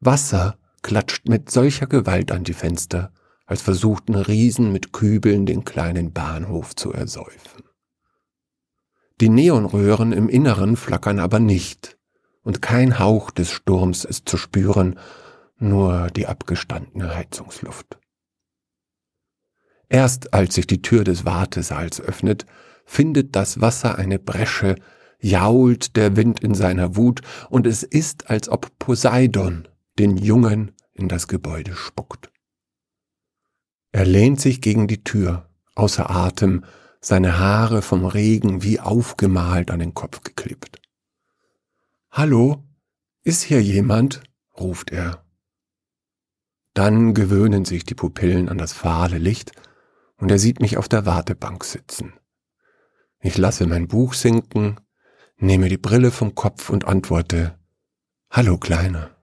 Wasser klatscht mit solcher Gewalt an die Fenster, als versuchten Riesen mit Kübeln den kleinen Bahnhof zu ersäufen. Die Neonröhren im Inneren flackern aber nicht, und kein Hauch des Sturms ist zu spüren, nur die abgestandene Heizungsluft. Erst als sich die Tür des Wartesaals öffnet, findet das Wasser eine Bresche, jault der Wind in seiner Wut, und es ist, als ob Poseidon den Jungen in das Gebäude spuckt. Er lehnt sich gegen die Tür, außer Atem, seine Haare vom Regen wie aufgemalt an den Kopf geklebt. Hallo, ist hier jemand? ruft er. Dann gewöhnen sich die Pupillen an das fahle Licht und er sieht mich auf der Wartebank sitzen. Ich lasse mein Buch sinken, nehme die Brille vom Kopf und antworte Hallo Kleiner.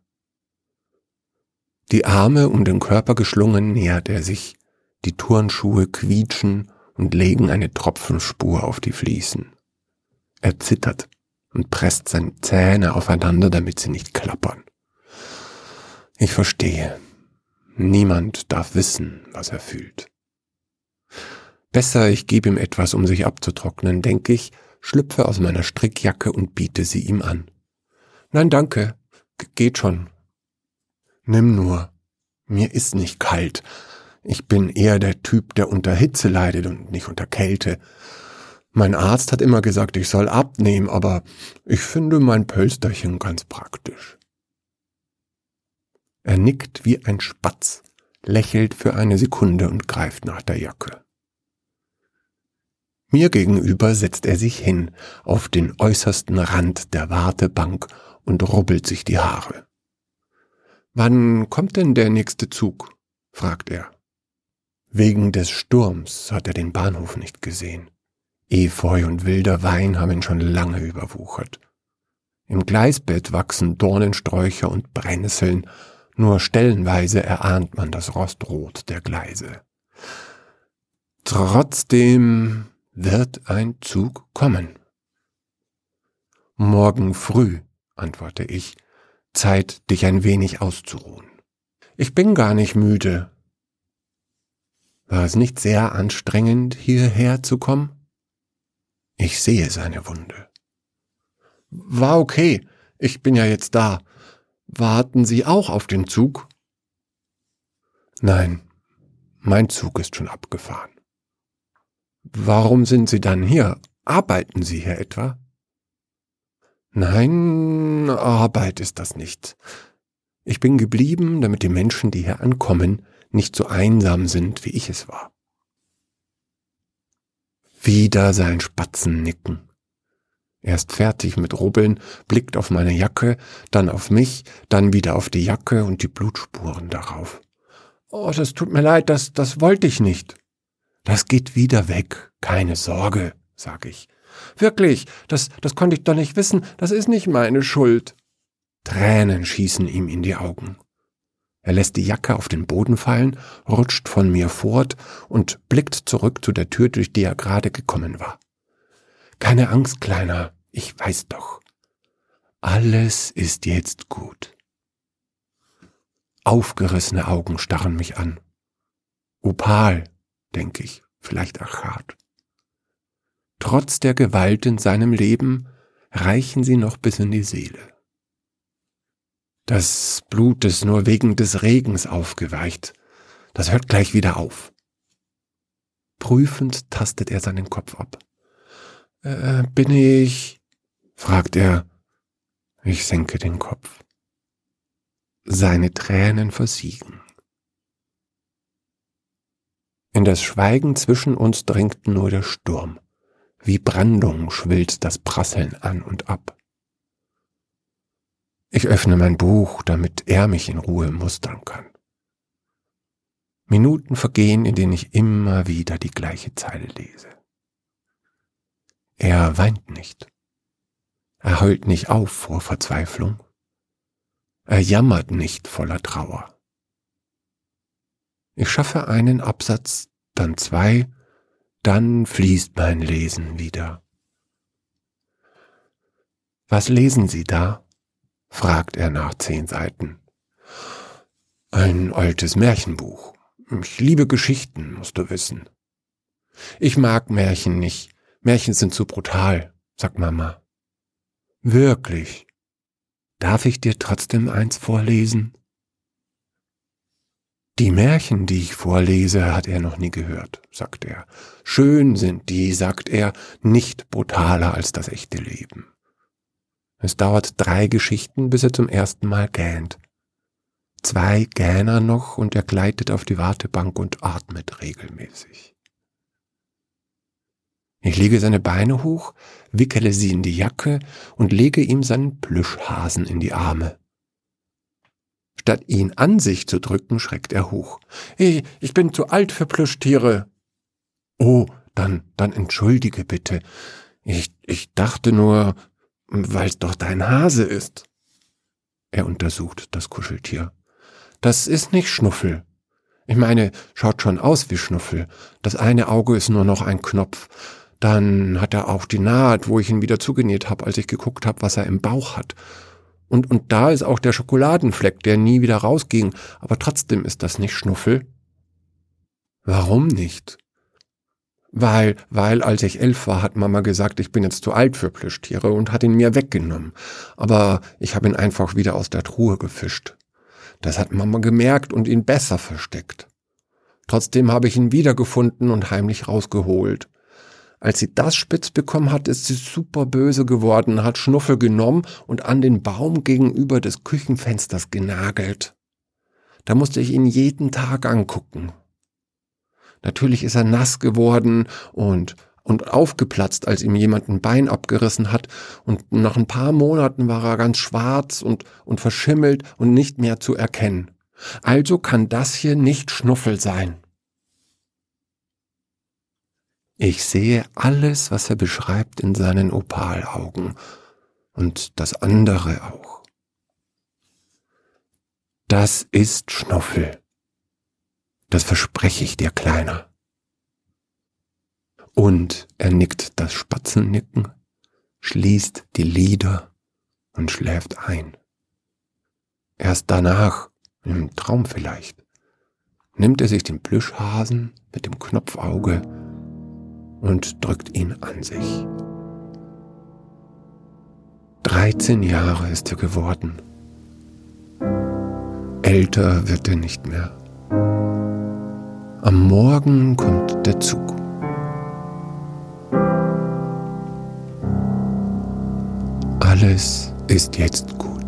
Die Arme um den Körper geschlungen nähert er sich, die Turnschuhe quietschen und legen eine Tropfenspur auf die Fliesen. Er zittert und presst seine Zähne aufeinander, damit sie nicht klappern. Ich verstehe. Niemand darf wissen, was er fühlt. Besser, ich gebe ihm etwas, um sich abzutrocknen, denke ich, schlüpfe aus meiner Strickjacke und biete sie ihm an. Nein, danke, geht schon. Nimm nur. Mir ist nicht kalt. Ich bin eher der Typ, der unter Hitze leidet und nicht unter Kälte. Mein Arzt hat immer gesagt, ich soll abnehmen, aber ich finde mein Pölsterchen ganz praktisch. Er nickt wie ein Spatz, lächelt für eine Sekunde und greift nach der Jacke. Mir gegenüber setzt er sich hin auf den äußersten Rand der Wartebank und rubbelt sich die Haare. Wann kommt denn der nächste Zug? fragt er. Wegen des Sturms hat er den Bahnhof nicht gesehen. Efeu und wilder Wein haben ihn schon lange überwuchert. Im Gleisbett wachsen Dornensträucher und Brennnesseln, nur stellenweise erahnt man das Rostrot der Gleise. Trotzdem wird ein Zug kommen. Morgen früh, antworte ich, Zeit, dich ein wenig auszuruhen. Ich bin gar nicht müde. War es nicht sehr anstrengend, hierher zu kommen? Ich sehe seine Wunde. War okay, ich bin ja jetzt da. Warten Sie auch auf den Zug? Nein, mein Zug ist schon abgefahren. Warum sind Sie dann hier? Arbeiten Sie hier etwa? Nein, Arbeit ist das nicht. Ich bin geblieben, damit die Menschen, die hier ankommen, nicht so einsam sind, wie ich es war. Wieder sein Spatzen nicken. Er ist fertig mit Rubbeln, blickt auf meine Jacke, dann auf mich, dann wieder auf die Jacke und die Blutspuren darauf. Oh, das tut mir leid, das, das wollte ich nicht. Das geht wieder weg, keine Sorge, sag ich. Wirklich, das, das konnte ich doch nicht wissen, das ist nicht meine Schuld. Tränen schießen ihm in die Augen. Er lässt die Jacke auf den Boden fallen, rutscht von mir fort und blickt zurück zu der Tür, durch die er gerade gekommen war. Keine Angst, Kleiner, ich weiß doch. Alles ist jetzt gut. Aufgerissene Augen starren mich an. Opal, denke ich, vielleicht Achat. Trotz der Gewalt in seinem Leben reichen sie noch bis in die Seele. Das Blut ist nur wegen des Regens aufgeweicht. Das hört gleich wieder auf. Prüfend tastet er seinen Kopf ab. Äh, bin ich? fragt er. Ich senke den Kopf. Seine Tränen versiegen. In das Schweigen zwischen uns dringt nur der Sturm. Wie Brandung schwillt das Prasseln an und ab. Ich öffne mein Buch, damit er mich in Ruhe mustern kann. Minuten vergehen, in denen ich immer wieder die gleiche Zeile lese. Er weint nicht. Er heult nicht auf vor Verzweiflung. Er jammert nicht voller Trauer. Ich schaffe einen Absatz, dann zwei, dann fließt mein Lesen wieder. Was lesen Sie da? fragt er nach zehn Seiten. Ein altes Märchenbuch. Ich liebe Geschichten, musst du wissen. Ich mag Märchen nicht. Märchen sind zu brutal, sagt Mama. Wirklich? Darf ich dir trotzdem eins vorlesen? Die Märchen, die ich vorlese, hat er noch nie gehört, sagt er. Schön sind die, sagt er, nicht brutaler als das echte Leben. Es dauert drei Geschichten, bis er zum ersten Mal gähnt. Zwei Gähner noch und er gleitet auf die Wartebank und atmet regelmäßig. Ich lege seine Beine hoch, wickele sie in die Jacke und lege ihm seinen Plüschhasen in die Arme. Statt ihn an sich zu drücken, schreckt er hoch. Ich, ich bin zu alt für Plüschtiere. Oh, dann, dann entschuldige bitte. Ich, ich dachte nur, weil's doch dein Hase ist. Er untersucht das Kuscheltier. Das ist nicht Schnuffel. Ich meine, schaut schon aus wie Schnuffel. Das eine Auge ist nur noch ein Knopf. Dann hat er auch die Naht, wo ich ihn wieder zugenäht habe, als ich geguckt habe, was er im Bauch hat. Und, und da ist auch der Schokoladenfleck, der nie wieder rausging. Aber trotzdem ist das nicht Schnuffel. Warum nicht? Weil, weil als ich elf war, hat Mama gesagt, ich bin jetzt zu alt für Plüschtiere und hat ihn mir weggenommen. Aber ich habe ihn einfach wieder aus der Truhe gefischt. Das hat Mama gemerkt und ihn besser versteckt. Trotzdem habe ich ihn wiedergefunden und heimlich rausgeholt. Als sie das spitz bekommen hat, ist sie super böse geworden, hat Schnuffel genommen und an den Baum gegenüber des Küchenfensters genagelt. Da musste ich ihn jeden Tag angucken. Natürlich ist er nass geworden und und aufgeplatzt, als ihm jemand ein Bein abgerissen hat, und nach ein paar Monaten war er ganz schwarz und, und verschimmelt und nicht mehr zu erkennen. Also kann das hier nicht Schnuffel sein. Ich sehe alles, was er beschreibt, in seinen Opalaugen und das andere auch. Das ist Schnuffel. Das verspreche ich dir, Kleiner. Und er nickt das Spatzennicken, schließt die Lider und schläft ein. Erst danach, im Traum vielleicht, nimmt er sich den Plüschhasen mit dem Knopfauge und drückt ihn an sich. 13 Jahre ist er geworden. Älter wird er nicht mehr. Am Morgen kommt der Zug. Alles ist jetzt gut.